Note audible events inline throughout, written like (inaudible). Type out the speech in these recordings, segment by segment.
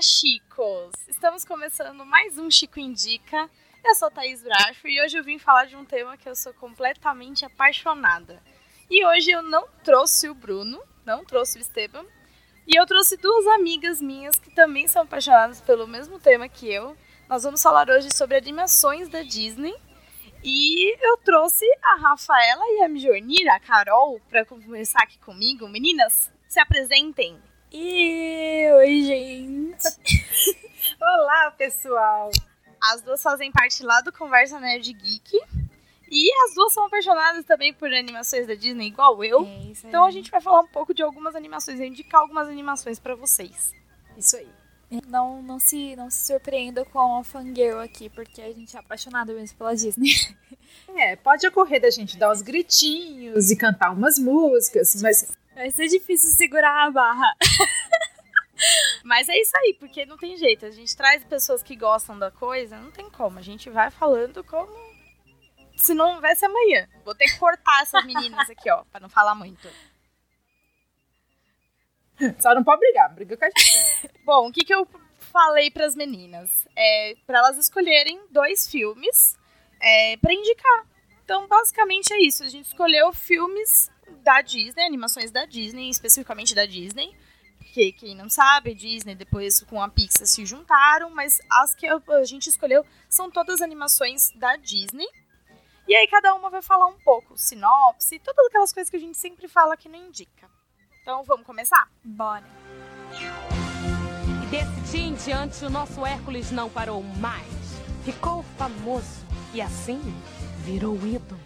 Chicos! Estamos começando mais um Chico Indica. Eu sou Thaís Bracho e hoje eu vim falar de um tema que eu sou completamente apaixonada. E hoje eu não trouxe o Bruno, não trouxe o Esteban, e eu trouxe duas amigas minhas que também são apaixonadas pelo mesmo tema que eu. Nós vamos falar hoje sobre animações da Disney. E eu trouxe a Rafaela e a Mjornir, a Carol, para conversar aqui comigo. Meninas, se apresentem. E oi, gente. (laughs) Olá, pessoal. As duas fazem parte lá do Conversa Nerd Geek. E as duas são apaixonadas também por animações da Disney, igual eu. É então a gente vai falar um pouco de algumas animações, indicar algumas animações para vocês. Isso aí. Não, não, se, não se surpreenda com a fangirl aqui, porque a gente é apaixonada mesmo pela Disney. (laughs) É, pode ocorrer da gente dar uns gritinhos e cantar umas músicas, mas Vai ser difícil segurar a barra. (laughs) Mas é isso aí, porque não tem jeito. A gente traz pessoas que gostam da coisa, não tem como. A gente vai falando como se não houvesse amanhã. Vou ter que cortar essas meninas aqui, ó, pra não falar muito. Só não pode brigar, briga com a gente. (laughs) Bom, o que, que eu falei para as meninas? É para elas escolherem dois filmes é, para indicar. Então, basicamente é isso. A gente escolheu filmes da Disney, animações da Disney, especificamente da Disney. Porque quem não sabe, Disney depois com a Pixar se juntaram, mas as que a gente escolheu são todas animações da Disney. E aí cada uma vai falar um pouco, sinopse, todas aquelas coisas que a gente sempre fala que não indica. Então vamos começar? Bora. E desse dia em diante o nosso Hércules não parou mais. Ficou famoso e assim virou ídolo.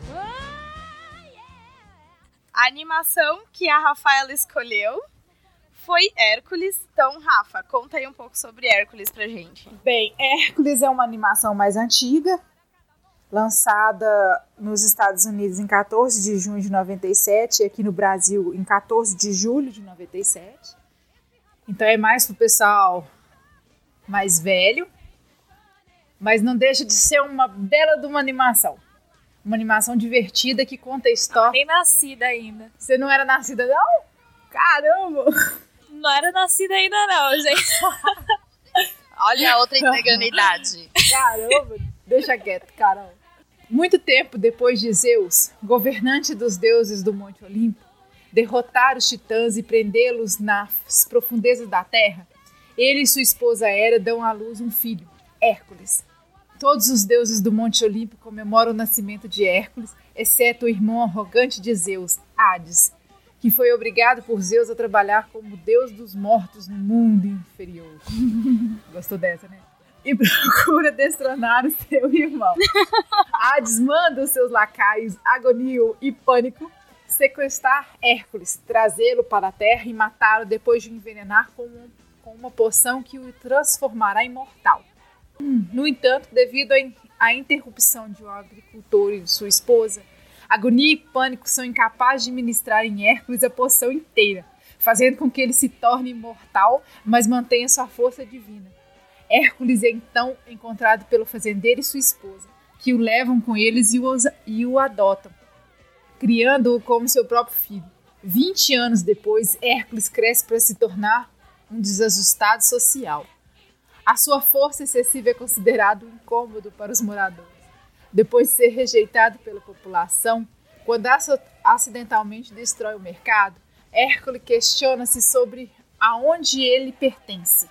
A animação que a Rafaela escolheu foi Hércules. Então, Rafa, conta aí um pouco sobre Hércules pra gente. Bem, Hércules é uma animação mais antiga, lançada nos Estados Unidos em 14 de junho de 97 e aqui no Brasil em 14 de julho de 97. Então é mais pro pessoal mais velho, mas não deixa de ser uma bela de uma animação. Uma animação divertida que conta a história. Nem nascida ainda. Você não era nascida, não? Caramba! Não era nascida ainda, não, gente. (laughs) Olha a outra entregando a idade. Caramba! Deixa quieto, Carol. Muito tempo depois de Zeus, governante dos deuses do Monte Olimpo, derrotar os titãs e prendê-los nas profundezas da terra, ele e sua esposa Hera dão à luz um filho, Hércules. Todos os deuses do Monte Olimpo comemoram o nascimento de Hércules, exceto o irmão arrogante de Zeus, Hades, que foi obrigado por Zeus a trabalhar como deus dos mortos no mundo inferior. (laughs) Gostou dessa, né? E (laughs) procura destronar o seu irmão. (laughs) Hades manda os seus lacaios, Agonio e Pânico, sequestrar Hércules, trazê-lo para a Terra e matá-lo depois de envenenar com, com uma poção que o transformará em mortal. No entanto, devido à interrupção de um agricultor e de sua esposa, agonia e pânico são incapazes de ministrar em Hércules a poção inteira, fazendo com que ele se torne imortal, mas mantenha sua força divina. Hércules é então encontrado pelo fazendeiro e sua esposa, que o levam com eles e o, e o adotam, criando-o como seu próprio filho. Vinte anos depois, Hércules cresce para se tornar um desajustado social. A sua força excessiva é considerado um incômodo para os moradores. Depois de ser rejeitado pela população, quando acidentalmente destrói o mercado, Hércules questiona-se sobre aonde ele pertence.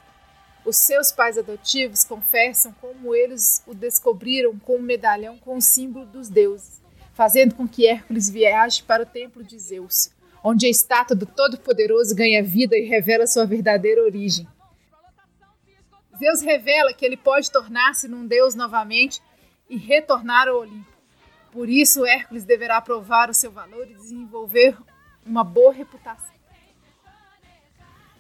Os seus pais adotivos confessam como eles o descobriram com um medalhão com o símbolo dos deuses, fazendo com que Hércules viaje para o templo de Zeus, onde a estátua do Todo-Poderoso ganha vida e revela sua verdadeira origem. Zeus revela que ele pode tornar-se num deus novamente e retornar ao Olimpo. Por isso, Hércules deverá provar o seu valor e desenvolver uma boa reputação.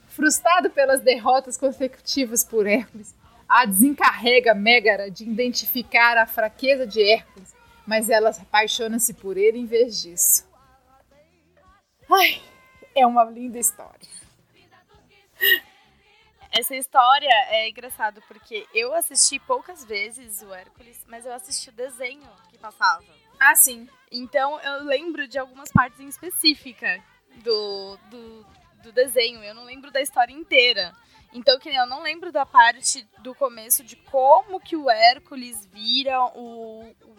Frustrado pelas derrotas consecutivas por Hércules, Hades encarrega Megara de identificar a fraqueza de Hércules, mas ela apaixona-se por ele em vez disso. Ai, é uma linda história. Essa história é engraçado porque eu assisti poucas vezes o Hércules, mas eu assisti o desenho que passava. Ah, sim. Então eu lembro de algumas partes em específica do, do, do desenho. Eu não lembro da história inteira. Então, que eu não lembro da parte do começo de como que o Hércules vira o, o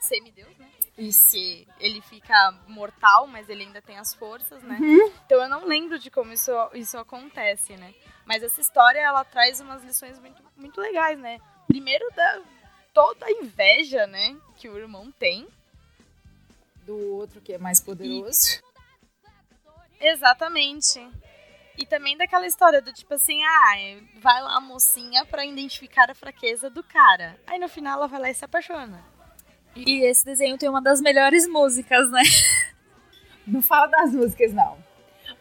semideus, né? Isso. Que ele fica mortal, mas ele ainda tem as forças, né? Uhum. Então eu não lembro de como isso, isso acontece, né? Mas essa história, ela traz umas lições muito, muito legais, né? Primeiro, da toda a inveja, né? Que o irmão tem. Do outro que é mais poderoso. Exatamente. E também daquela história do tipo assim, ah, vai lá a mocinha pra identificar a fraqueza do cara. Aí no final ela vai lá e se apaixona. E esse desenho tem uma das melhores músicas, né? Não fala das músicas, não.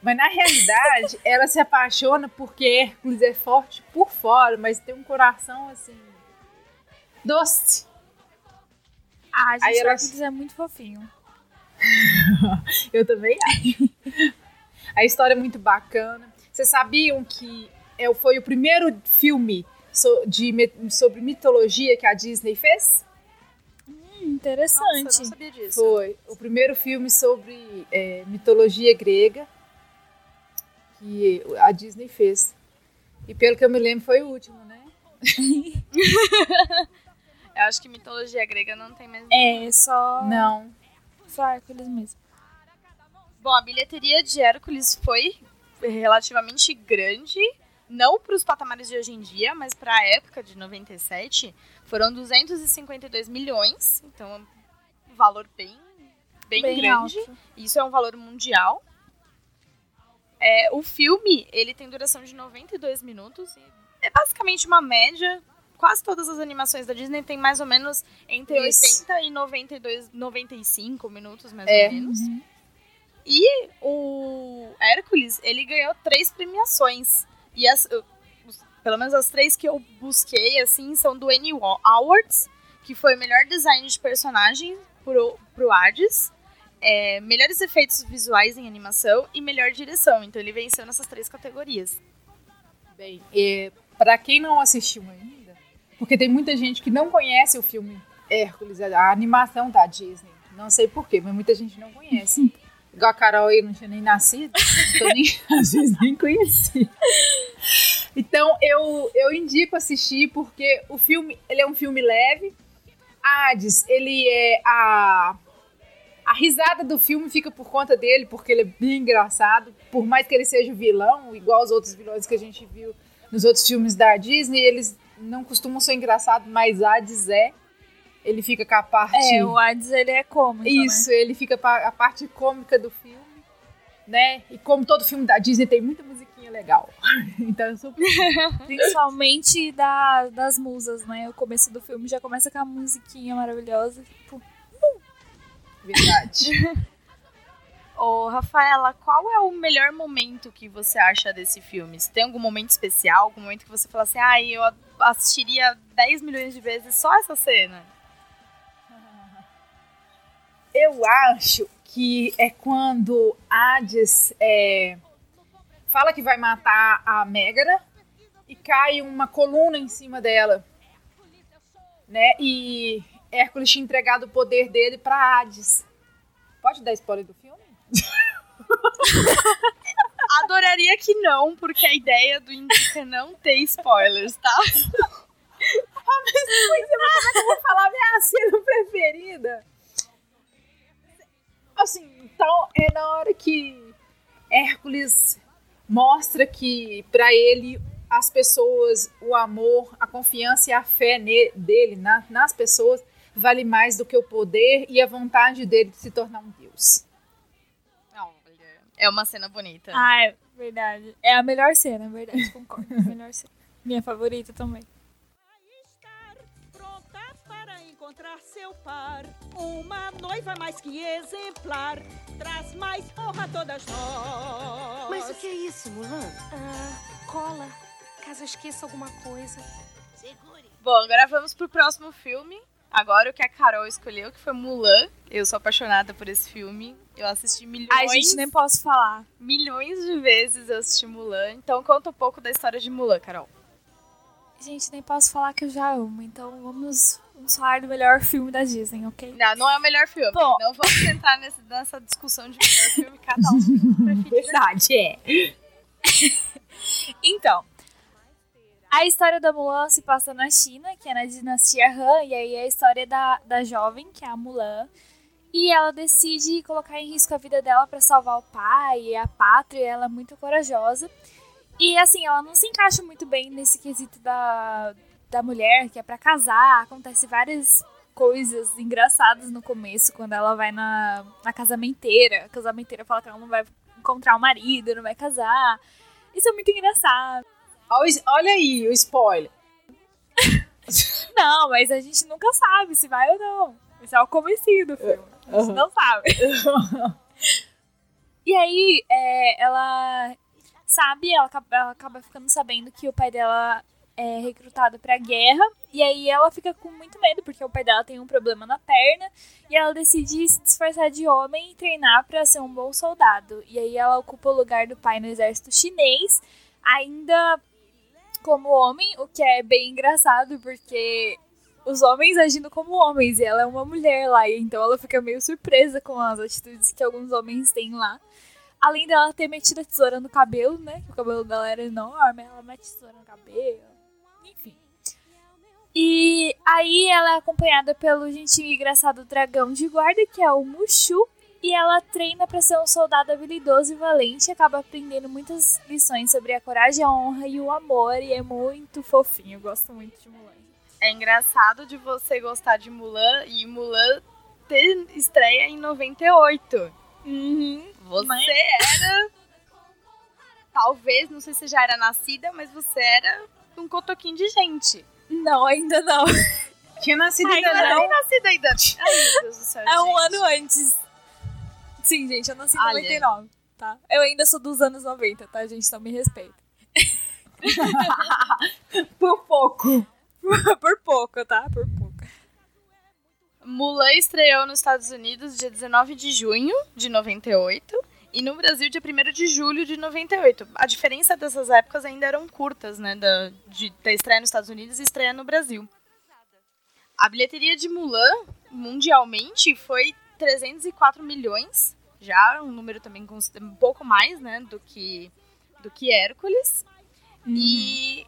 Mas na realidade, (laughs) ela se apaixona porque Hércules é forte por fora, mas tem um coração assim. doce. Ah, gente, Aí ela- Hércules é muito fofinho. (laughs) Eu também acho. A história é muito bacana. Vocês sabiam que é, foi o primeiro filme de, sobre mitologia que a Disney fez? Hum, interessante. Nossa, eu não sabia disso. Foi o primeiro filme sobre é, mitologia grega que a Disney fez. E pelo que eu me lembro, foi o último, né? (laughs) Eu acho que mitologia grega não tem mais. É, só, Não. só Hércules mesmo. Bom, a bilheteria de Hércules foi relativamente grande, não para os patamares de hoje em dia, mas para a época de 97, foram 252 milhões, então é um valor bem, bem, grande. alto. Isso é um valor mundial. É, o filme, ele tem duração de 92 minutos. e É basicamente uma média. Quase todas as animações da Disney tem mais ou menos entre Isso. 80 e 92, 95 minutos, mais É. ou menos. E o Hércules, ele ganhou três premiações. E as, pelo menos as três que eu busquei, assim, são do Annie Wa- Awards, que foi melhor design de personagem pro, pro Hades, é, melhores efeitos visuais em animação e melhor direção. Então ele venceu nessas três categorias. Bem, é, para quem não assistiu ainda, porque tem muita gente que não conhece o filme Hércules, a animação da Disney. Não sei porquê, mas muita gente não conhece. (laughs) Igual a Carol aí não tinha nem nascido, então nem, (laughs) às vezes nem conhecia. Então eu, eu indico assistir porque o filme ele é um filme leve. Hades, ele é a a risada do filme fica por conta dele, porque ele é bem engraçado. Por mais que ele seja vilão, igual os outros vilões que a gente viu nos outros filmes da Disney, eles não costumam ser engraçados, mas Hades é. Ele fica com a parte. É, o Hades ele é cômico, Isso, ele fica pa- a parte cômica do filme, né? E como todo filme da Disney tem muita musiquinha legal. (laughs) então eu sou né? (laughs) Principalmente da, das musas, né? O começo do filme já começa com a musiquinha maravilhosa. Tipo, verdade. (laughs) Ô, Rafaela, qual é o melhor momento que você acha desse filme? Se tem algum momento especial, algum momento que você fala assim, ah, eu assistiria 10 milhões de vezes só essa cena? (laughs) Eu acho que é quando Hades é, fala que vai matar a Megara e cai uma coluna em cima dela. Né? E Hércules tinha entregado o poder dele pra Hades. Pode dar spoiler do filme? (laughs) Adoraria que não, porque a ideia do Indica é não ter spoilers, tá? Eu vou falar minha cena preferida. Assim, então é na hora que Hércules mostra que pra ele as pessoas, o amor, a confiança e a fé dele na- nas pessoas vale mais do que o poder e a vontade dele de se tornar um deus. Olha, é uma cena bonita. Ah, é verdade. É a melhor cena, é verdade, (laughs) concordo. É a melhor cena. Minha favorita também. estar pronta para encontrar seu par. Uma noiva mais que exemplar, traz mais honra a todas nós. Mas o que é isso, Mulan? Ah, cola. Caso eu esqueça alguma coisa. Bom, agora vamos pro próximo filme. Agora o que a Carol escolheu, que foi Mulan. Eu sou apaixonada por esse filme. Eu assisti milhões, Ai, gente, nem posso falar. milhões de vezes eu assisti Mulan. Então conta um pouco da história de Mulan, Carol. Gente, nem posso falar que eu já amo. Então vamos, vamos falar do melhor filme da Disney, ok? Não, não é o melhor filme. Bom. Não vamos entrar nesse- nessa discussão de melhor filme, cada um preferido. (laughs) Verdade, é. (laughs) Então, a história da Mulan se passa na China, que é na dinastia Han, e aí é a história da, da jovem, que é a Mulan. E ela decide colocar em risco a vida dela para salvar o pai e a pátria, e ela é muito corajosa. E assim, ela não se encaixa muito bem nesse quesito da, da mulher, que é para casar. Acontece várias coisas engraçadas no começo, quando ela vai na, na casamenteira. A casamenteira fala que ela não vai encontrar o marido, não vai casar. Isso é muito engraçado. Olha aí o spoiler. (laughs) Não, mas a gente nunca sabe se vai ou não. Esse é o comecinho do filme. A gente não sabe. (laughs) e aí, é, ela sabe, ela acaba, ela acaba ficando sabendo que o pai dela é recrutado pra guerra. E aí ela fica com muito medo, porque o pai dela tem um problema na perna. E ela decide se disfarçar de homem e treinar pra ser um bom soldado. E aí ela ocupa o lugar do pai no exército chinês, ainda como homem, o que é bem engraçado, porque os homens agindo como homens, e ela é uma mulher lá, então ela fica meio surpresa com as atitudes que alguns homens têm lá. Além dela ter metido a tesoura no cabelo, né? O cabelo dela era enorme, ela mete tesoura no cabelo. Enfim. E aí ela é acompanhada pelo gentil engraçado dragão de guarda, que é o Mushu. E ela treina para ser um soldado habilidoso e valente, e acaba aprendendo muitas lições sobre a coragem, a honra e o amor, e é muito fofinho. Eu gosto muito de Mulan. É engraçado de você gostar de Mulan e Mulan ter estreia em 98. Uhum. Você era. Talvez, não sei se já era nascida, mas você era um cotoquinho de gente. Não, ainda não. Tinha nascido Ai, ainda não nem nascida ainda. Ai, meu Deus do céu. É um gente. ano antes. Sim, gente, eu nasci em Olha. 99, tá? Eu ainda sou dos anos 90, tá, gente? Então me respeita. (laughs) Por pouco. (laughs) Por pouco, tá? Por pouco. Mulan estreou nos Estados Unidos dia 19 de junho de 98 e no Brasil dia 1 de julho de 98. A diferença dessas épocas ainda eram curtas, né? Da, de da estreia nos Estados Unidos e estreia no Brasil. A bilheteria de Mulan, mundialmente, foi 304 milhões. Já um número também um pouco mais, né? Do que, do que Hércules. E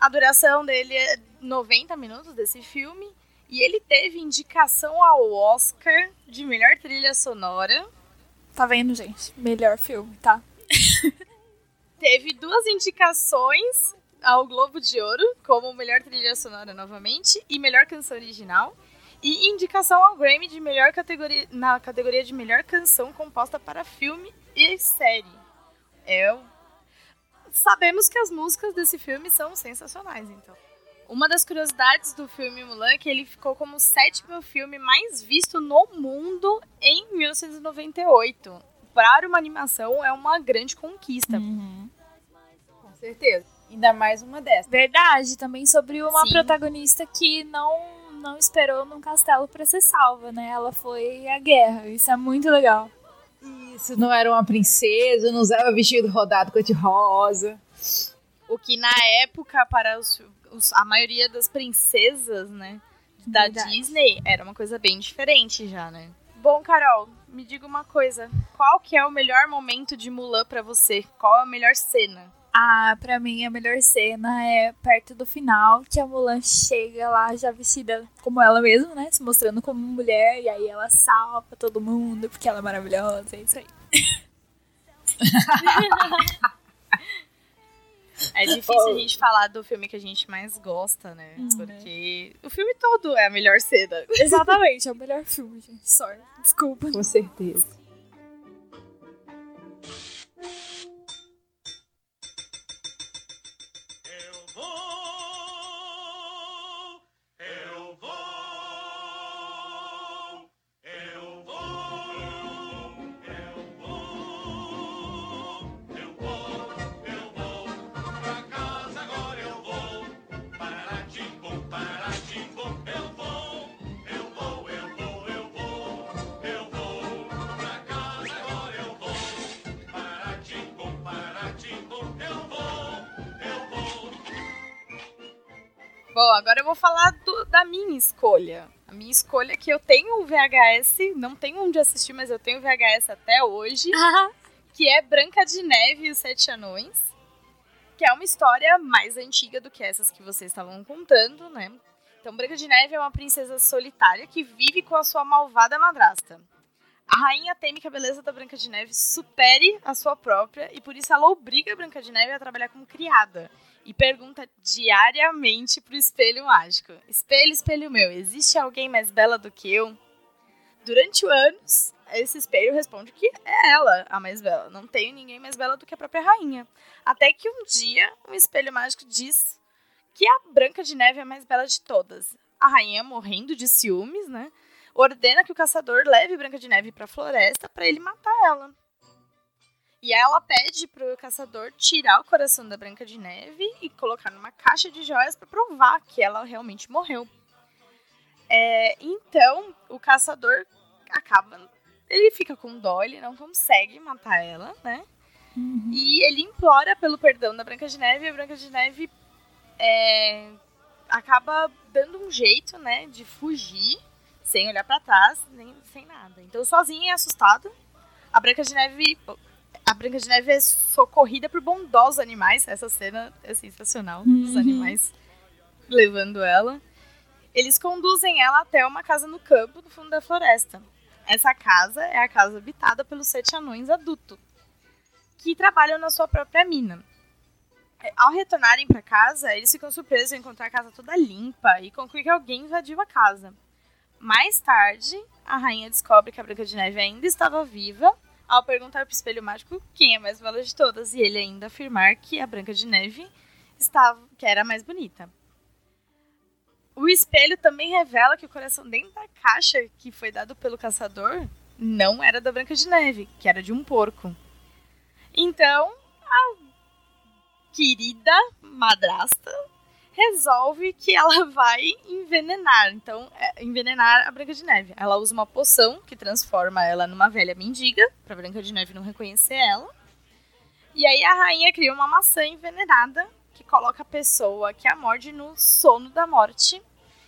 a duração dele é 90 minutos desse filme. E ele teve indicação ao Oscar de melhor trilha sonora. Tá vendo, gente? Melhor filme, tá? (laughs) Teve duas indicações ao Globo de Ouro, como melhor trilha sonora novamente e melhor canção original. E indicação ao Grammy de melhor categoria, na categoria de melhor canção composta para filme e série. É, sabemos que as músicas desse filme são sensacionais, então. Uma das curiosidades do filme Mulan é que ele ficou como o sétimo filme mais visto no mundo em 1998. Para uma animação é uma grande conquista. Com certeza. Ainda mais uma dessas. Verdade, também sobre uma Sim. protagonista que não, não esperou num castelo pra ser salva, né? Ela foi à guerra. Isso é muito legal. Isso não era uma princesa, não usava vestido rodado cor-de-rosa. O que na época, para os, os- a maioria das princesas, né, da Verdade. Disney, era uma coisa bem diferente já, né? Bom, Carol, me diga uma coisa. Qual que é o melhor momento de Mulan pra você? Qual é a melhor cena? Ah, pra mim a melhor cena é perto do final, que a Mulan chega lá já vestida como ela mesma, né? Se mostrando como mulher, e aí ela salva todo mundo, porque ela é maravilhosa, é isso aí. (laughs) É difícil a gente falar do filme que a gente mais gosta, né? Hum, Porque o filme todo é a melhor cena. Exatamente, é o melhor filme, gente. Sorry. Desculpa. Com certeza. Minha escolha. A minha escolha é que eu tenho o VHS, não tenho onde assistir, mas eu tenho o VHS até hoje, (laughs) que é Branca de Neve e os Sete Anões, que é uma história mais antiga do que essas que vocês estavam contando, né? Então, Branca de Neve é uma princesa solitária que vive com a sua malvada madrasta. A rainha teme que a beleza da Branca de Neve supere a sua própria e por isso ela obriga a Branca de Neve a trabalhar como criada e pergunta diariamente pro espelho mágico: Espelho, espelho meu, existe alguém mais bela do que eu? Durante anos, esse espelho responde que é ela a mais bela. Não tem ninguém mais bela do que a própria rainha. Até que um dia, um espelho mágico diz que a Branca de Neve é a mais bela de todas. A rainha, morrendo de ciúmes, né? Ordena que o caçador leve Branca de Neve pra floresta para ele matar ela. E aí ela pede pro caçador tirar o coração da Branca de Neve e colocar numa caixa de joias para provar que ela realmente morreu. É, então, o caçador acaba. Ele fica com dó, ele não consegue matar ela, né? E ele implora pelo perdão da Branca de Neve e a Branca de Neve é, acaba dando um jeito, né, de fugir sem olhar para trás, nem sem nada. Então, sozinha e assustada, a Branca de Neve a Branca de Neve é socorrida por bondosos animais. Essa cena é sensacional. Os Uhum. animais levando ela. Eles conduzem ela até uma casa no campo, no fundo da floresta. Essa casa é a casa habitada pelos sete anões adultos, que trabalham na sua própria mina. É, Ao retornarem para casa, eles ficam surpresos em encontrar a casa toda limpa e concluem que alguém invadiu a casa. Mais tarde, a rainha descobre que a Branca de Neve ainda estava viva ao perguntar para o espelho mágico quem é mais bela de todas e ele ainda afirmar que a Branca de Neve estava, que era a mais bonita. O espelho também revela que o coração dentro da caixa que foi dado pelo caçador não era da Branca de Neve, que era de um porco. Então, a querida madrasta resolve que ela (laughs) vai envenenar. Então, é, envenenar a Branca de Neve. Ela usa uma poção que transforma ela numa velha mendiga, pra Branca de Neve não reconhecer ela. E aí a rainha cria uma maçã envenenada que coloca a pessoa que a morde no sono da morte,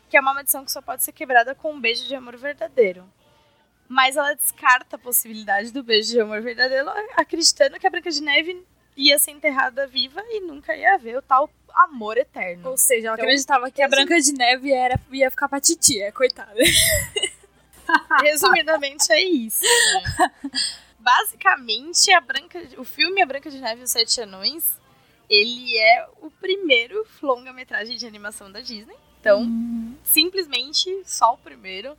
que é uma maldição que só pode ser quebrada com um beijo de amor verdadeiro. Mas ela descarta a possibilidade do beijo de amor verdadeiro, acreditando que a Branca de Neve ia ser enterrada viva e nunca ia ver o tal amor eterno. Ou seja, ela Então, acreditava que a Branca de Neve era, ia ficar pra titia, coitada. (laughs) Resumidamente é isso. né? Basicamente, a Branca, o filme A Branca de Neve e os Sete Anões, ele é o primeiro longa-metragem de animação da Disney. Então, simplesmente só o primeiro.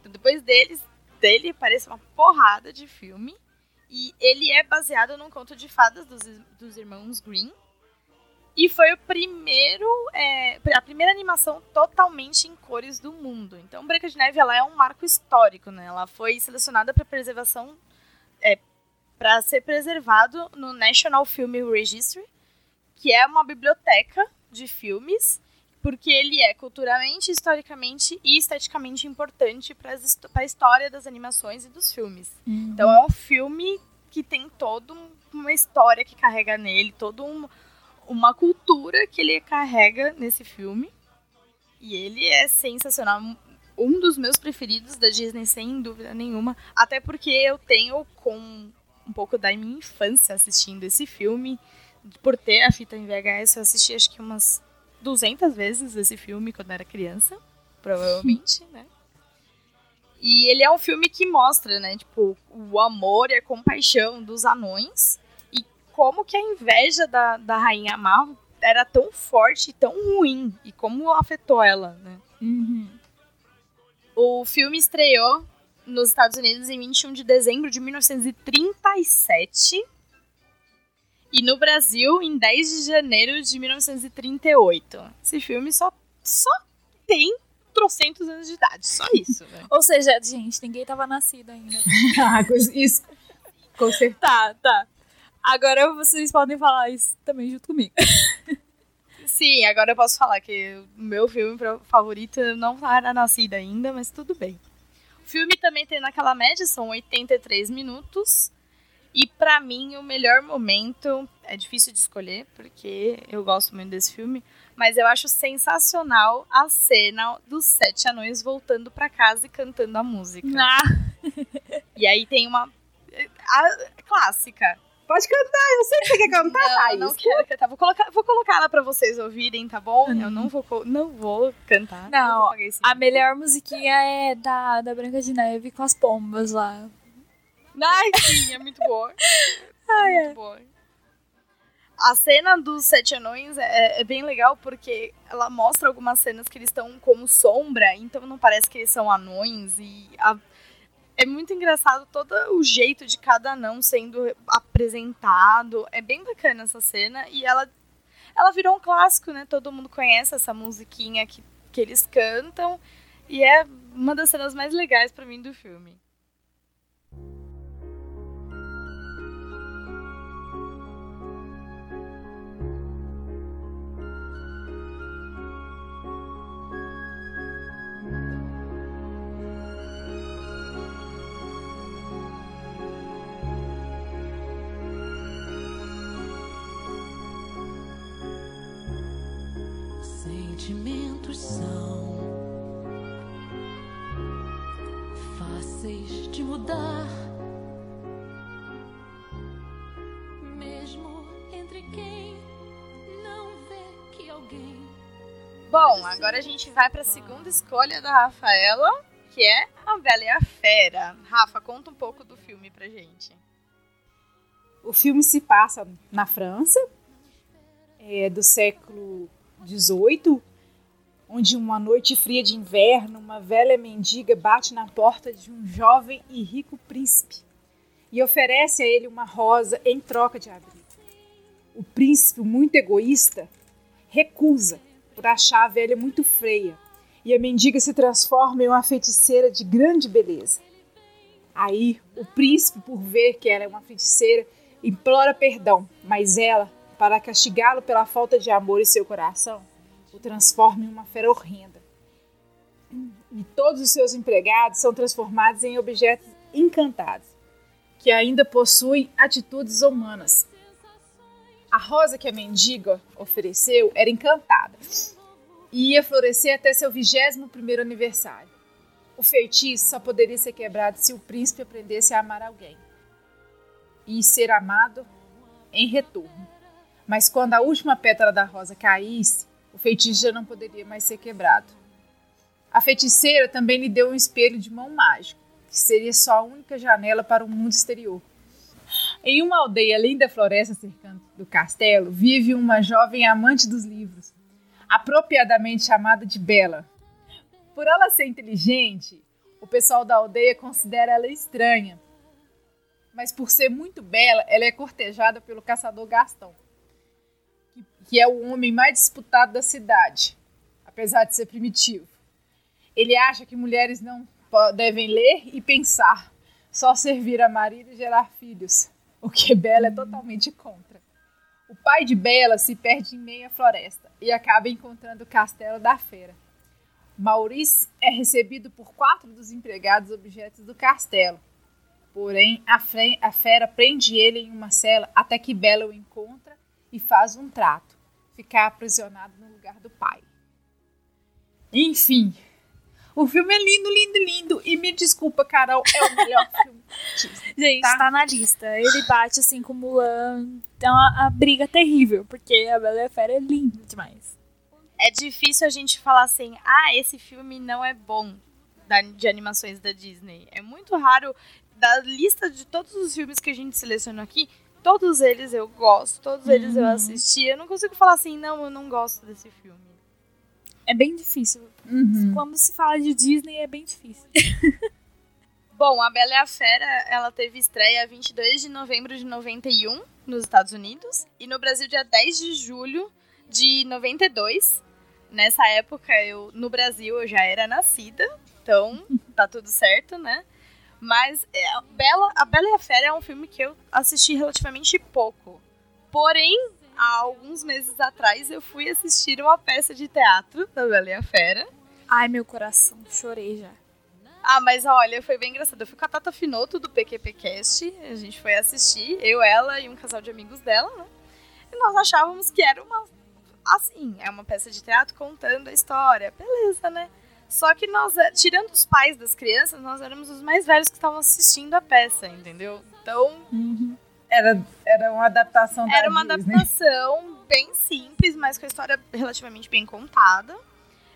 Então, depois deles, dele aparece uma porrada de filme. E ele é baseado num conto de fadas dos, dos irmãos Green. E foi o primeiro, é, a primeira animação totalmente em cores do mundo. Então, Branca de Neve ela é um marco histórico, né? Ela foi selecionada para preservação, é, para ser preservado no National Film Registry, que é uma biblioteca de filmes, porque ele é culturalmente, historicamente e esteticamente importante para a história das animações e dos filmes. Então, é um filme que tem toda um- uma história que carrega nele, todo um uma cultura que ele carrega nesse filme. E ele é sensacional. Um dos meus preferidos da Disney, sem dúvida nenhuma. Até porque eu tenho com um pouco da minha infância assistindo esse filme. Por ter a fita em VHS, eu assisti acho que umas 200 vezes esse filme quando era criança. Provavelmente, né? E ele é um filme que mostra, né, tipo, o amor e a compaixão dos anões como que a inveja da, da rainha má era tão forte e tão ruim. E como afetou ela, né? Uhum. O filme estreou nos Estados Unidos em 21 de dezembro de 1937 e no Brasil em 10 de janeiro de 1938. Esse filme só, só tem trocentos anos de idade, só isso, né? (laughs) Ou seja, gente, ninguém tava nascido ainda. (laughs) Ah, isso. Com certeza. tá, tá. Agora vocês podem falar isso também junto comigo. (laughs) Sim, agora eu posso falar que o meu filme favorito não era nascida ainda, mas tudo bem. O filme também tem naquela média, são 83 minutos. E pra mim, o melhor momento é difícil de escolher, porque eu gosto muito desse filme, mas eu acho sensacional a cena dos sete anões voltando pra casa e cantando a música. Ah, E aí tem uma a clássica. Pode cantar, eu sei que você quer cantar, Não, Thaís. não quero cantar. Vou colocar, vou colocar ela pra vocês ouvirem, tá bom? Eu não vou, não vou cantar. Não, vou pagar esse a melhor musiquinha é da, da Branca de Neve com as pombas lá. Ai, sim, é muito boa. É muito boa. A cena dos Sete Anões é, é bem legal porque ela mostra algumas cenas que eles estão como sombra, então não parece que eles são anões. E a- é muito engraçado todo o jeito de cada anão sendo apresentado. É bem bacana essa cena e ela, ela virou um clássico, né? Todo mundo conhece essa musiquinha que, que eles cantam e é uma das cenas mais legais pra mim do filme. São fáceis de mudar, mesmo entre quem não vê que alguém Bom, agora a gente vai para a segunda escolha da Rafaela, que é A Bela e a Fera. Rafa, conta um pouco do filme pra gente. O filme se passa na França, é, do século XVIII, onde uma noite fria de inverno, uma velha mendiga bate na porta de um jovem e rico príncipe e oferece a ele uma rosa em troca de abrigo. O príncipe, muito egoísta, recusa por achar a velha muito feia e a mendiga se transforma em uma feiticeira de grande beleza. Aí, o príncipe, por ver que ela é uma feiticeira, implora perdão, mas ela, para castigá-lo pela falta de amor em seu coração, o transforma em uma fera horrenda. E todos os seus empregados são transformados em objetos encantados, que ainda possuem atitudes humanas. A rosa que a mendiga ofereceu era encantada e ia florescer até seu 21º aniversário. O feitiço só poderia ser quebrado se o príncipe aprendesse a amar alguém e ser amado em retorno. Mas quando a última pétala da rosa caísse, o feitiço já não poderia mais ser quebrado. A feiticeira também lhe deu um espelho de mão mágico, que seria só a única janela para o mundo exterior. Em uma aldeia além da floresta cercando do castelo, vive uma jovem amante dos livros, apropriadamente chamada de Bela. Por ela ser inteligente, o pessoal da aldeia considera ela estranha. Mas por ser muito bela, ela é cortejada pelo caçador Gastão, que, que é o homem mais disputado da cidade, apesar de ser primitivo. Ele acha que mulheres não devem ler e pensar, só servir a marido e gerar filhos, o que Bela é totalmente contra. O pai de Bela se perde em meia floresta e acaba encontrando o castelo da fera. Maurice é recebido por quatro dos empregados objetos do castelo. Porém, a fera prende ele em uma cela até que Bela o encontra e faz um trato: ficar aprisionado no lugar do pai. Enfim, o filme é lindo, lindo, lindo. E me desculpa, Carol, é o melhor (laughs) filme. Disney. Gente, Tá. tá. na lista. Ele bate assim com Mulan. É uma a briga terrível, porque a Bela e a Fera é linda demais. É difícil a gente falar assim, ah, esse filme não é bom da- de animações da Disney. É muito raro, da lista de todos os filmes que a gente selecionou aqui, todos eles eu gosto, todos eles eu assisti. Eu não consigo falar assim, não, eu não gosto desse filme. É bem difícil. Uhum. Quando se fala de Disney, é bem difícil. (laughs) Bom, A Bela e a Fera, ela teve estreia 22 de novembro de 91 nos Estados Unidos e no Brasil dia 10 de julho de 92. Nessa época, eu no Brasil eu já era nascida, então tá tudo certo, né? Mas é, a, Bela, a Bela e a Fera é um filme que eu assisti relativamente pouco. Porém, há alguns meses atrás eu fui assistir uma peça de teatro da Bela e a Fera. Ai, meu coração, chorei já. Ah, mas olha, foi bem engraçado. Eu fui com a Tata Finoto do PQPcast. A gente foi assistir, eu, ela e um casal de amigos dela, né? E nós achávamos que era uma. Assim, é uma peça de teatro contando a história. Beleza, né? Só que nós, é, tirando os pais das crianças, nós éramos os mais velhos que estavam assistindo a peça, entendeu? Então, Era, era uma adaptação da era uma Disney. adaptação bem simples, mas com a história relativamente bem contada.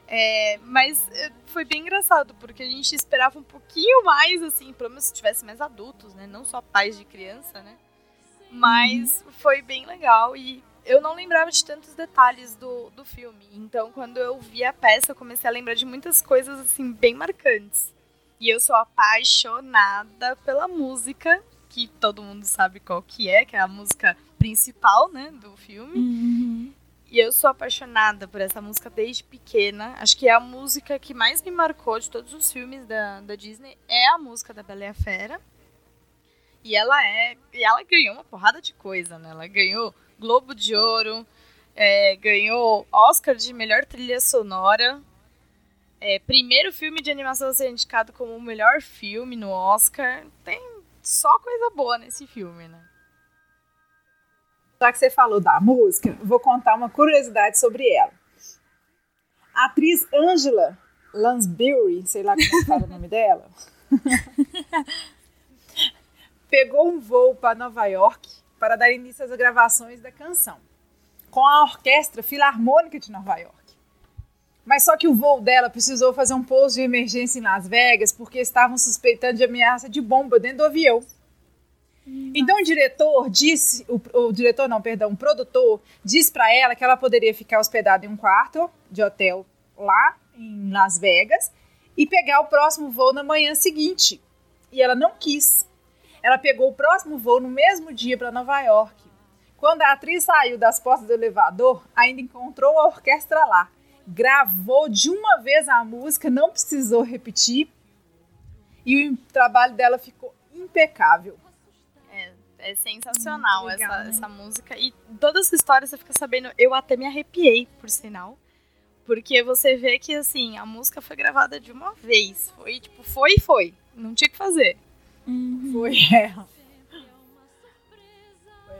É, mas é, foi bem engraçado, porque a gente esperava um pouquinho mais, assim, pelo menos se tivesse mais adultos, né? Não só pais de criança, né? Mas foi bem legal e eu não lembrava de tantos detalhes do, do filme. Então, quando eu vi a peça, eu comecei a lembrar de muitas coisas, assim, bem marcantes. E eu sou apaixonada pela música, que todo mundo sabe qual que é, que é a música principal, né, do filme. E eu sou apaixonada por essa música desde pequena. Acho que é a música que mais me marcou de todos os filmes da, da Disney. É a música da Bela e a Fera. E ela é. E ela ganhou uma porrada de coisa, né? Ela ganhou Globo de Ouro, é, ganhou Oscar de melhor trilha sonora. É, primeiro filme de animação a ser indicado como o melhor filme no Oscar. Tem só coisa boa nesse filme, né? Já que você falou da música, vou contar uma curiosidade sobre ela. A atriz Angela Lansbury, sei lá como fala o nome dela, (laughs) pegou um voo para Nova York para dar início às gravações da canção, com a Orquestra Filarmônica de Nova York. Mas só que o voo dela precisou fazer um pouso de emergência em Las Vegas porque estavam suspeitando de ameaça de bomba dentro do avião. Então o diretor disse, o, o diretor não, perdão, o produtor disse para ela que ela poderia ficar hospedada em um quarto de hotel lá em Las Vegas e pegar o próximo voo na manhã seguinte. E ela não quis. Ela pegou o próximo voo no mesmo dia para Nova York. Quando a atriz saiu das portas do elevador, ainda encontrou a orquestra lá. Gravou de uma vez a música, não precisou repetir. E o trabalho dela ficou impecável. É sensacional Muito legal, essa, né? essa música. E toda essa história você fica sabendo. Eu até me arrepiei, por sinal. Porque você vê que, assim, a música foi gravada de uma vez. Foi, tipo, foi e foi. Não tinha o que fazer. Foi (laughs) ela.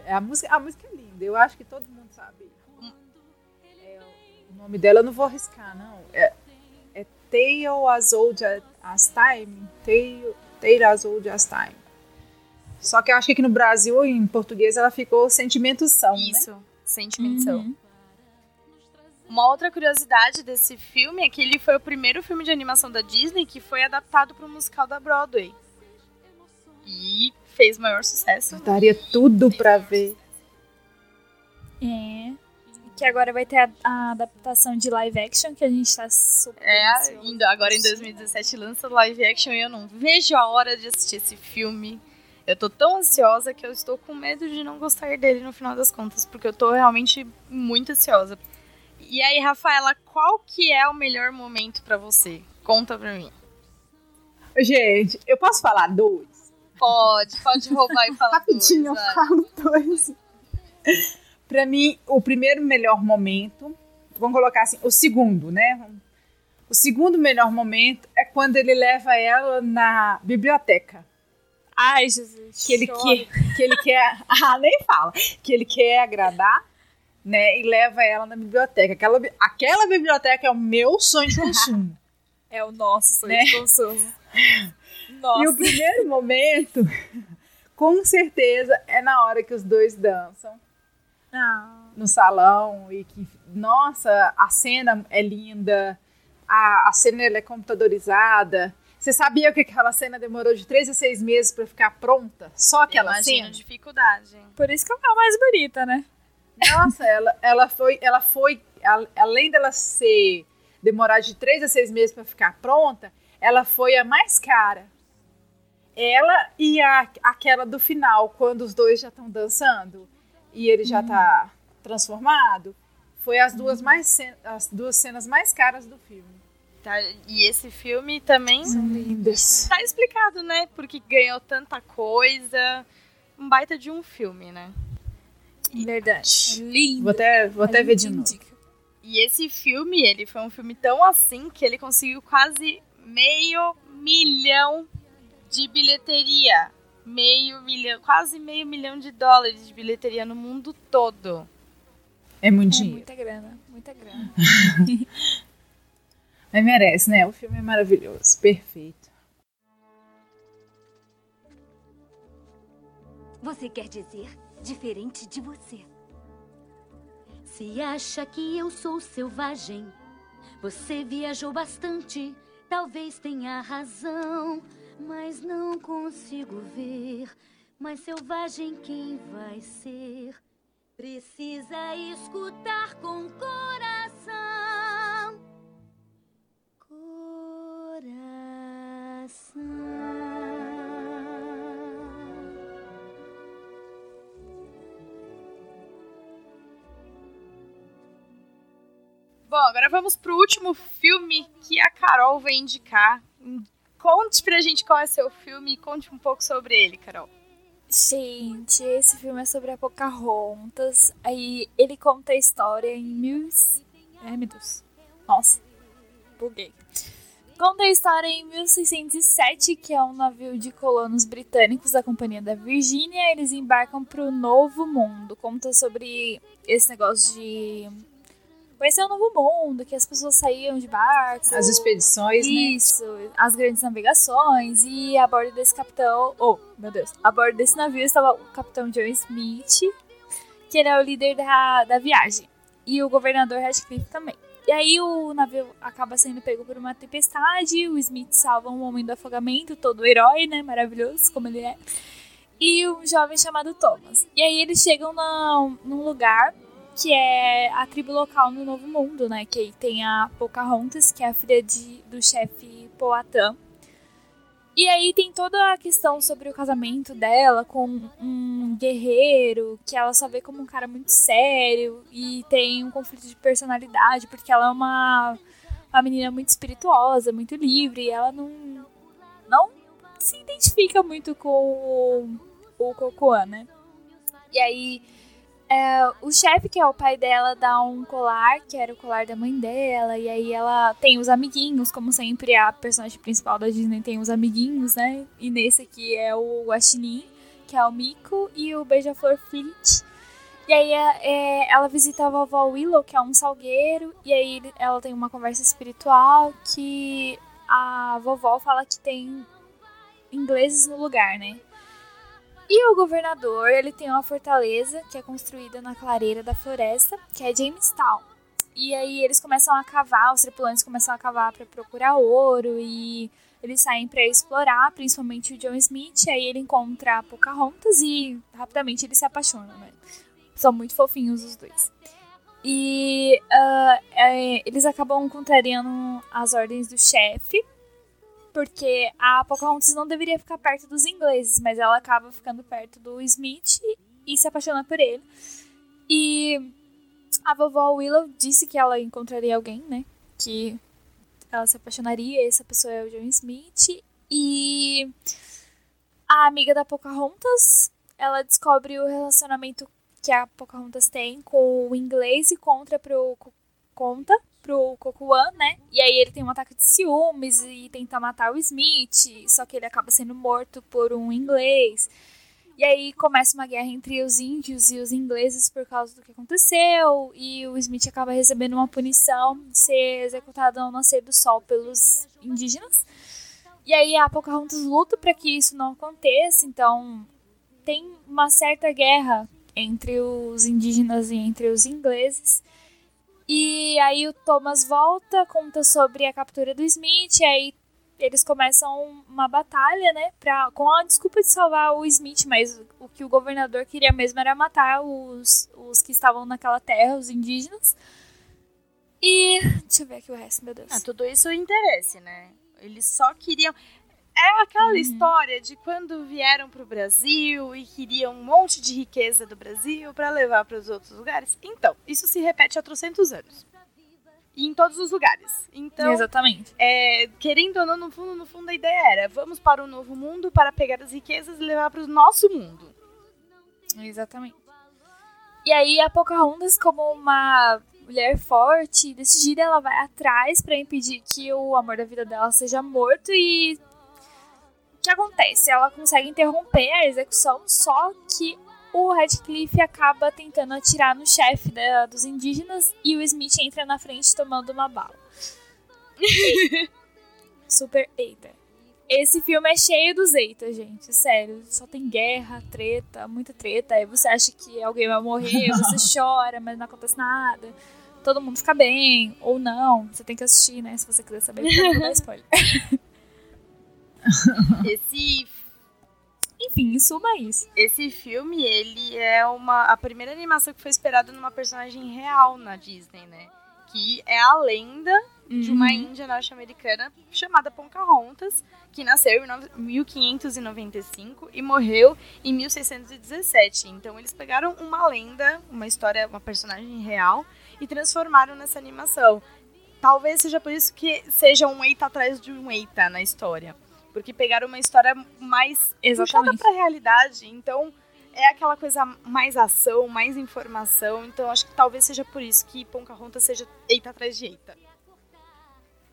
É, a, música, a música é linda, eu acho que todo mundo sabe. É, o nome dela eu não vou arriscar, não. É, é Tale as Old as Time. Tale, Tale as Old as Time. Só que eu acho que aqui no Brasil, em português, ela ficou Sentimentos São, né? Isso, sentimentação. Uma outra curiosidade desse filme é que ele foi o primeiro filme de animação da Disney que foi adaptado para o musical da Broadway. E fez maior sucesso. Eu daria tudo pra ver. É. Que agora vai ter a, a adaptação de live action, que a gente tá super É, indo agora em 2017 lança live action e eu não vejo a hora de assistir esse filme. Eu tô tão ansiosa que eu estou com medo de não gostar dele no final das contas, porque eu tô realmente muito ansiosa. E aí, Rafaela, qual que é o melhor momento pra você? Conta pra mim. Gente, eu posso falar dois? Pode, pode roubar e falar dois, (laughs) Rapidinho, eu vai. falo dois. Pra mim, o primeiro melhor momento, vamos colocar assim, o segundo, né? O segundo melhor momento é quando ele leva ela na biblioteca. Ai, Jesus. Que ele, choro. quer, que ele quer. (laughs) Ah, nem fala. Que ele quer agradar, né? E leva ela na biblioteca. Aquela, aquela biblioteca é o meu sonho de consumo. (laughs) É o nosso sonho Né? de consumo. Nossa. E o primeiro momento, (laughs) com certeza, é na hora que os dois dançam. Ah. no salão e que, nossa, a cena é linda, a, a cena é computadorizada. Você sabia que aquela cena demorou de três a seis meses pra ficar pronta? Só aquela Imagino, cena? dificuldade. Por isso que ela é mais bonita, né? Nossa, ela, ela foi, ela foi, a- além dela ser demorar de três a seis meses pra ficar pronta, ela foi a mais cara. Ela e a, aquela do final, quando os dois já estão dançando e ele já tá transformado, foi as duas mais as duas cenas mais caras do filme. Tá? E esse filme também São lindas. tá explicado, né? Porque ganhou tanta coisa. Um baita de um filme, né? Verdade. Lindo. Vou até, vou até ver de novo. E esse filme, ele foi um filme tão assim que ele conseguiu quase meio milhão de bilheteria. Meio milhão, quase meio milhão de dólares de bilheteria no mundo todo. É muito É dinheiro. muita grana, muita grana. (laughs) Mas merece, né? O filme é maravilhoso, perfeito. Você quer dizer diferente de você. Se acha que eu sou selvagem, você viajou bastante, talvez tenha razão, mas não consigo ver mais selvagem quem vai ser. Precisa escutar com coração. Coração. Bom, agora vamos pro último filme que a Carol vai indicar. Conte pra gente qual é seu filme e conte um pouco sobre ele, Carol. Gente, esse filme é sobre a Pocahontas. Aí ele conta a história em mil... Ai, meu Deus. Nossa, buguei. Conta a história em 1607, que é um navio de colonos britânicos da Companhia da Virgínia. Eles embarcam para o Novo Mundo. Conta sobre esse negócio de conhecer o Novo Mundo, que as pessoas saíam de barco. As expedições, né? Isso, as grandes navegações. E a bordo desse capitão. Oh, meu Deus. A bordo desse navio estava o capitão John Smith, que ele é o líder da, da viagem. E o governador Radcliffe também. E aí o navio acaba sendo pego por uma tempestade. O Smith salva um homem do afogamento, todo herói, né? Maravilhoso, como ele é. E um jovem chamado Thomas. E aí eles chegam na, num lugar que é a tribo local no Novo Mundo, né? Que tem a Pocahontas, que é a filha de, do chefe Poatan. E aí tem toda a questão sobre o casamento dela com um guerreiro, que ela só vê como um cara muito sério, e tem um conflito de personalidade, porque ela é uma, uma menina muito espirituosa, muito livre, e ela não, não se identifica muito com o, o Cocoan, né? E aí é, o chefe, que é o pai dela, dá um colar, que era o colar da mãe dela, e aí ela tem os amiguinhos, como sempre a personagem principal da Disney tem os amiguinhos, né? E nesse aqui é o Guaxinim, que é o Mico, e o Beija-Flor Fleet. E aí é, é, ela visita a vovó Willow, que é um salgueiro, e aí ela tem uma conversa espiritual que a vovó fala que tem ingleses no lugar, né? E o governador, ele tem uma fortaleza que é construída na clareira da floresta, que é Jamestown. E aí eles começam a cavar, os tripulantes começam a cavar para procurar ouro e eles saem para explorar, principalmente o John Smith. Aí ele encontra a Pocahontas e rapidamente eles se apaixonam, né? São muito fofinhos os dois. E ah, é, eles acabam contrariando as ordens do chefe, porque a Pocahontas não deveria ficar perto dos ingleses, mas ela acaba ficando perto do Smith e se apaixona por ele. E a vovó Willow disse que ela encontraria alguém, né? Que ela se apaixonaria, essa pessoa é o John Smith. E a amiga da Pocahontas, ela descobre o relacionamento que a Pocahontas tem com o inglês e contra pro conta pro Cocoan, né? E aí ele tem um ataque de ciúmes e tenta matar o Smith, só que ele acaba sendo morto por um inglês. E aí começa uma guerra entre os índios e os ingleses por causa do que aconteceu, e o Smith acaba recebendo uma punição de ser executado ao nascer do sol pelos indígenas. E aí a Pocahontas luta para que isso não aconteça, então tem uma certa guerra entre os indígenas e entre os ingleses. E aí o Thomas volta, conta sobre a captura do Smith, e aí eles começam uma batalha, né, pra, com a desculpa de salvar o Smith, mas o que o governador queria mesmo era matar os, os que estavam naquela terra, os indígenas. E. Deixa eu ver aqui o resto, meu Deus. Ah, tudo isso é interesse, né? Eles só queriam. É aquela Uhum. história de quando vieram pro Brasil e queriam um monte de riqueza do Brasil para levar para os outros lugares. Então, isso se repete há trocentos anos. E em todos os lugares. Então, Exatamente. é, querendo ou não, no fundo, no fundo, a ideia era: vamos para o novo mundo para pegar as riquezas e levar para o nosso mundo. Exatamente. E aí a Pocahontas, como uma mulher forte e decidida, ela vai atrás pra impedir que o amor da vida dela seja morto e o que acontece? Ela consegue interromper a execução, só que o Radcliffe acaba tentando atirar no chefe dos indígenas e o Smith entra na frente tomando uma bala. (laughs) Super eita. Esse filme é cheio dos eita, gente. Sério. Só tem guerra, treta, muita treta. Aí você acha que alguém vai morrer, (laughs) você chora, mas não acontece nada. Todo mundo fica bem, ou não. Você tem que assistir, né? Se você quiser saber, não vou dar spoiler. (laughs) (laughs) Esse Enfim, em suma é isso. Esse filme, ele é uma a primeira animação que foi esperada numa personagem real na Disney, né? Que é a lenda de uma índia norte-americana chamada Pocahontas, que nasceu em nove- 1595 e morreu em 1617. Então eles pegaram uma lenda, uma história, uma personagem real e transformaram nessa animação. Talvez seja por isso que seja um eita atrás de um eita na história. Porque pegaram uma história mais puxada Exatamente. pra realidade. Então, é aquela coisa mais ação, mais informação. Então, acho que talvez seja por isso que Pocahontas seja eita atrás de eita.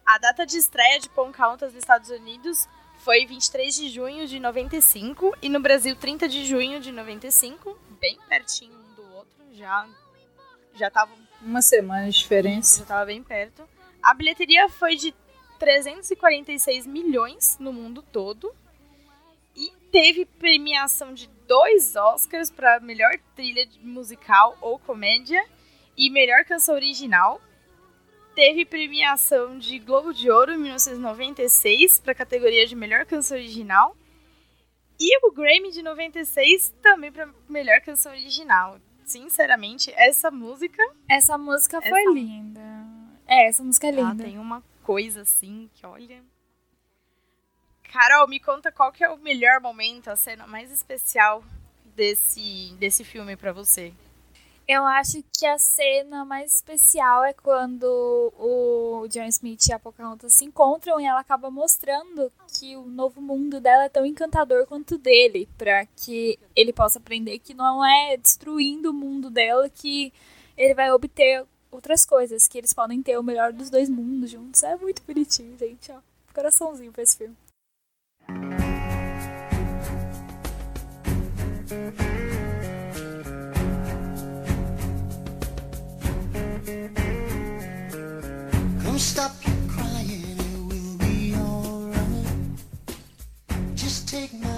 A data de estreia de Pocahontas nos Estados Unidos foi 23 de junho de 95 e no Brasil 30 de junho de 95, bem pertinho um do outro, já já tava Uma semana de diferença. já tava bem perto. A bilheteria foi de 346 milhões no mundo todo. E teve premiação de dois Oscars para melhor trilha musical ou comédia e melhor canção original. Teve premiação de Globo de Ouro em 1996 para a categoria de melhor canção original. E o Grammy de 96 também para melhor canção original. Sinceramente, essa música Essa música foi Essa- linda. É, essa música é Ela linda. tem uma coisa assim que olha. Carol, me conta qual que é o melhor momento, a cena mais especial desse, desse filme pra você. Eu acho que a cena mais especial é quando o John Smith e a Pocahontas se encontram e ela acaba mostrando que o novo mundo dela é tão encantador quanto o dele, pra que ele possa aprender que não é destruindo o mundo dela que ele vai obter outras coisas, que eles podem ter o melhor dos dois mundos juntos. É muito bonitinho, gente, ó. Coraçãozinho pra esse filme. Take my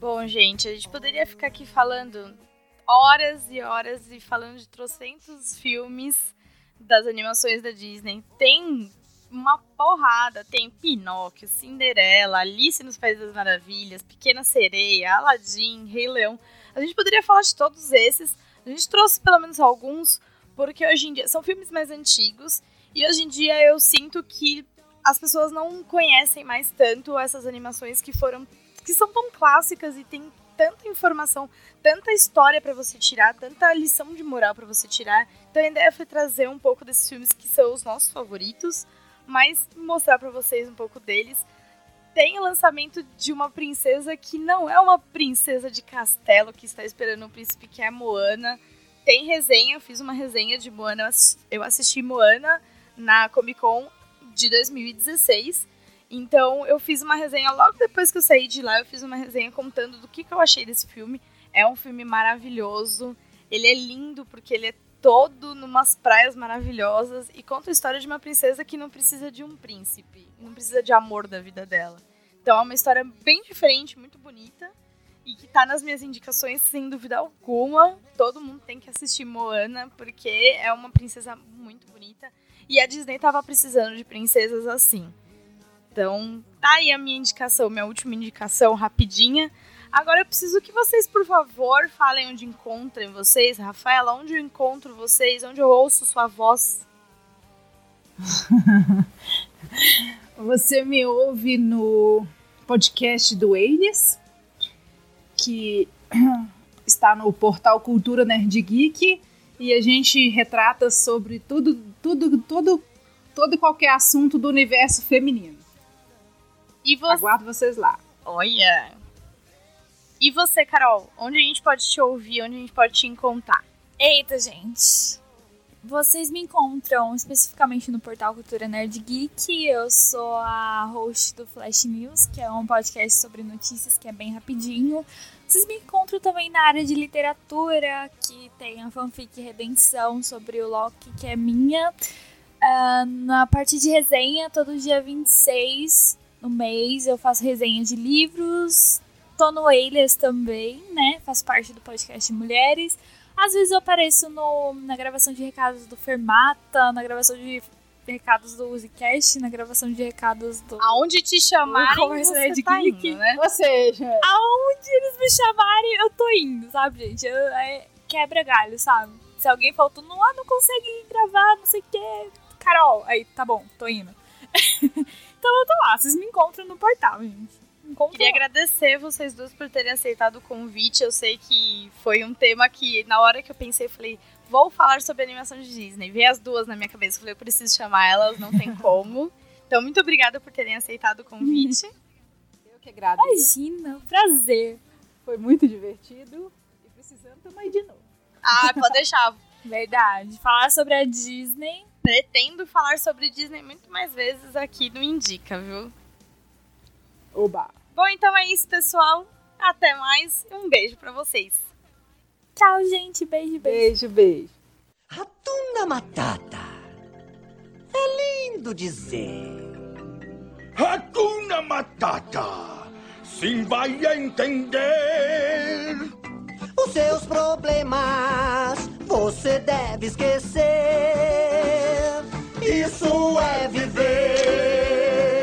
Bom, gente, a gente poderia ficar aqui falando horas e horas e falando de trocentos filmes das animações da Disney. Tem uma porrada, tem Pinóquio, Cinderela, Alice nos Países das Maravilhas, Pequena Sereia, Aladdin, Rei Leão. A gente poderia falar de todos esses. A gente trouxe pelo menos alguns, porque hoje em dia são filmes mais antigos e hoje em dia eu sinto que as pessoas não conhecem mais tanto essas animações que foram que são tão clássicas e tem tanta informação, tanta história pra você tirar, tanta lição de moral pra você tirar. Então a ideia foi trazer um pouco desses filmes que são os nossos favoritos, mas mostrar pra vocês um pouco deles. Tem o lançamento de uma princesa que não é uma princesa de castelo que está esperando um príncipe, que é Moana. Tem resenha, eu fiz uma resenha de Moana, eu assisti Moana na Comic Con de 2016. Então eu fiz uma resenha logo depois que eu saí de lá, eu fiz uma resenha contando do que, que eu achei desse filme. É um filme maravilhoso. Ele é lindo porque ele é todo numas praias maravilhosas e conta a história de uma princesa que não precisa de um príncipe, não precisa de amor da vida dela. Então é uma história bem diferente, muito bonita. e que tá nas minhas indicações sem dúvida alguma. Todo mundo tem que assistir Moana porque é uma princesa muito bonita e a Disney tava precisando de princesas assim. Então, tá aí a minha indicação, minha última indicação rapidinha. Agora eu preciso que vocês, por favor, falem onde encontrem vocês. Rafaela, onde eu encontro vocês? Onde eu ouço sua voz? (laughs) Você me ouve no podcast do Eines, que (clears throat) está no portal Cultura Nerd Geek, e a gente retrata sobre tudo, tudo, todo, todo qualquer assunto do universo feminino. E você? Aguardo vocês lá. Olha! E você, Carol? Onde a gente pode te ouvir? Onde a gente pode te encontrar? Eita, gente. Vocês me encontram especificamente no portal Cultura Nerd Geek. Eu sou a host do Flash News, que é um podcast sobre notícias que é bem rapidinho. Vocês me encontram também na área de literatura, que tem a fanfic Redenção sobre o Loki, que é minha. Ah, na parte de resenha, todo dia 26 no mês eu faço resenha de livros. Tô no Eilers também, né? Faço parte do podcast Mulheres. Às vezes eu apareço no, na gravação de recados do Fermata, na gravação de recados do Zcast, na gravação de recados do. Aonde te chamarem, Conversa você Nerd tá Geek. indo, né? Ou seja, Aonde eles me chamarem, eu tô indo, sabe, gente? Eu, é quebra galho, sabe? Se alguém faltou, não, ah, não consegue gravar, não sei o que. Carol, aí, tá bom, tô indo. (laughs) então eu tô lá, vocês me encontram no portal, gente. Encontram Queria lá. agradecer vocês duas por terem aceitado o convite. Eu sei que foi um tema que, na hora que eu pensei, eu falei, vou falar sobre animação de Disney. Veio as duas na minha cabeça. Eu falei, eu preciso chamar elas, não tem (laughs) como. Então, muito obrigada por terem aceitado o convite. (laughs) eu que agradeço. Imagina, prazer. Foi muito divertido. E precisando, tamo aí de novo. ah, pode deixar. Verdade. Falar sobre a Disney. Pretendo falar sobre Disney muito mais vezes aqui no Indica, viu? Oba. Bom, então é isso, pessoal. Até mais. Um beijo pra vocês. Tchau, gente. Beijo, beijo. Beijo, beijo. Ratunda Matata. É lindo dizer. Hakuna Matata. Sim vai entender. Os seus problemas você deve esquecer. Isso é viver.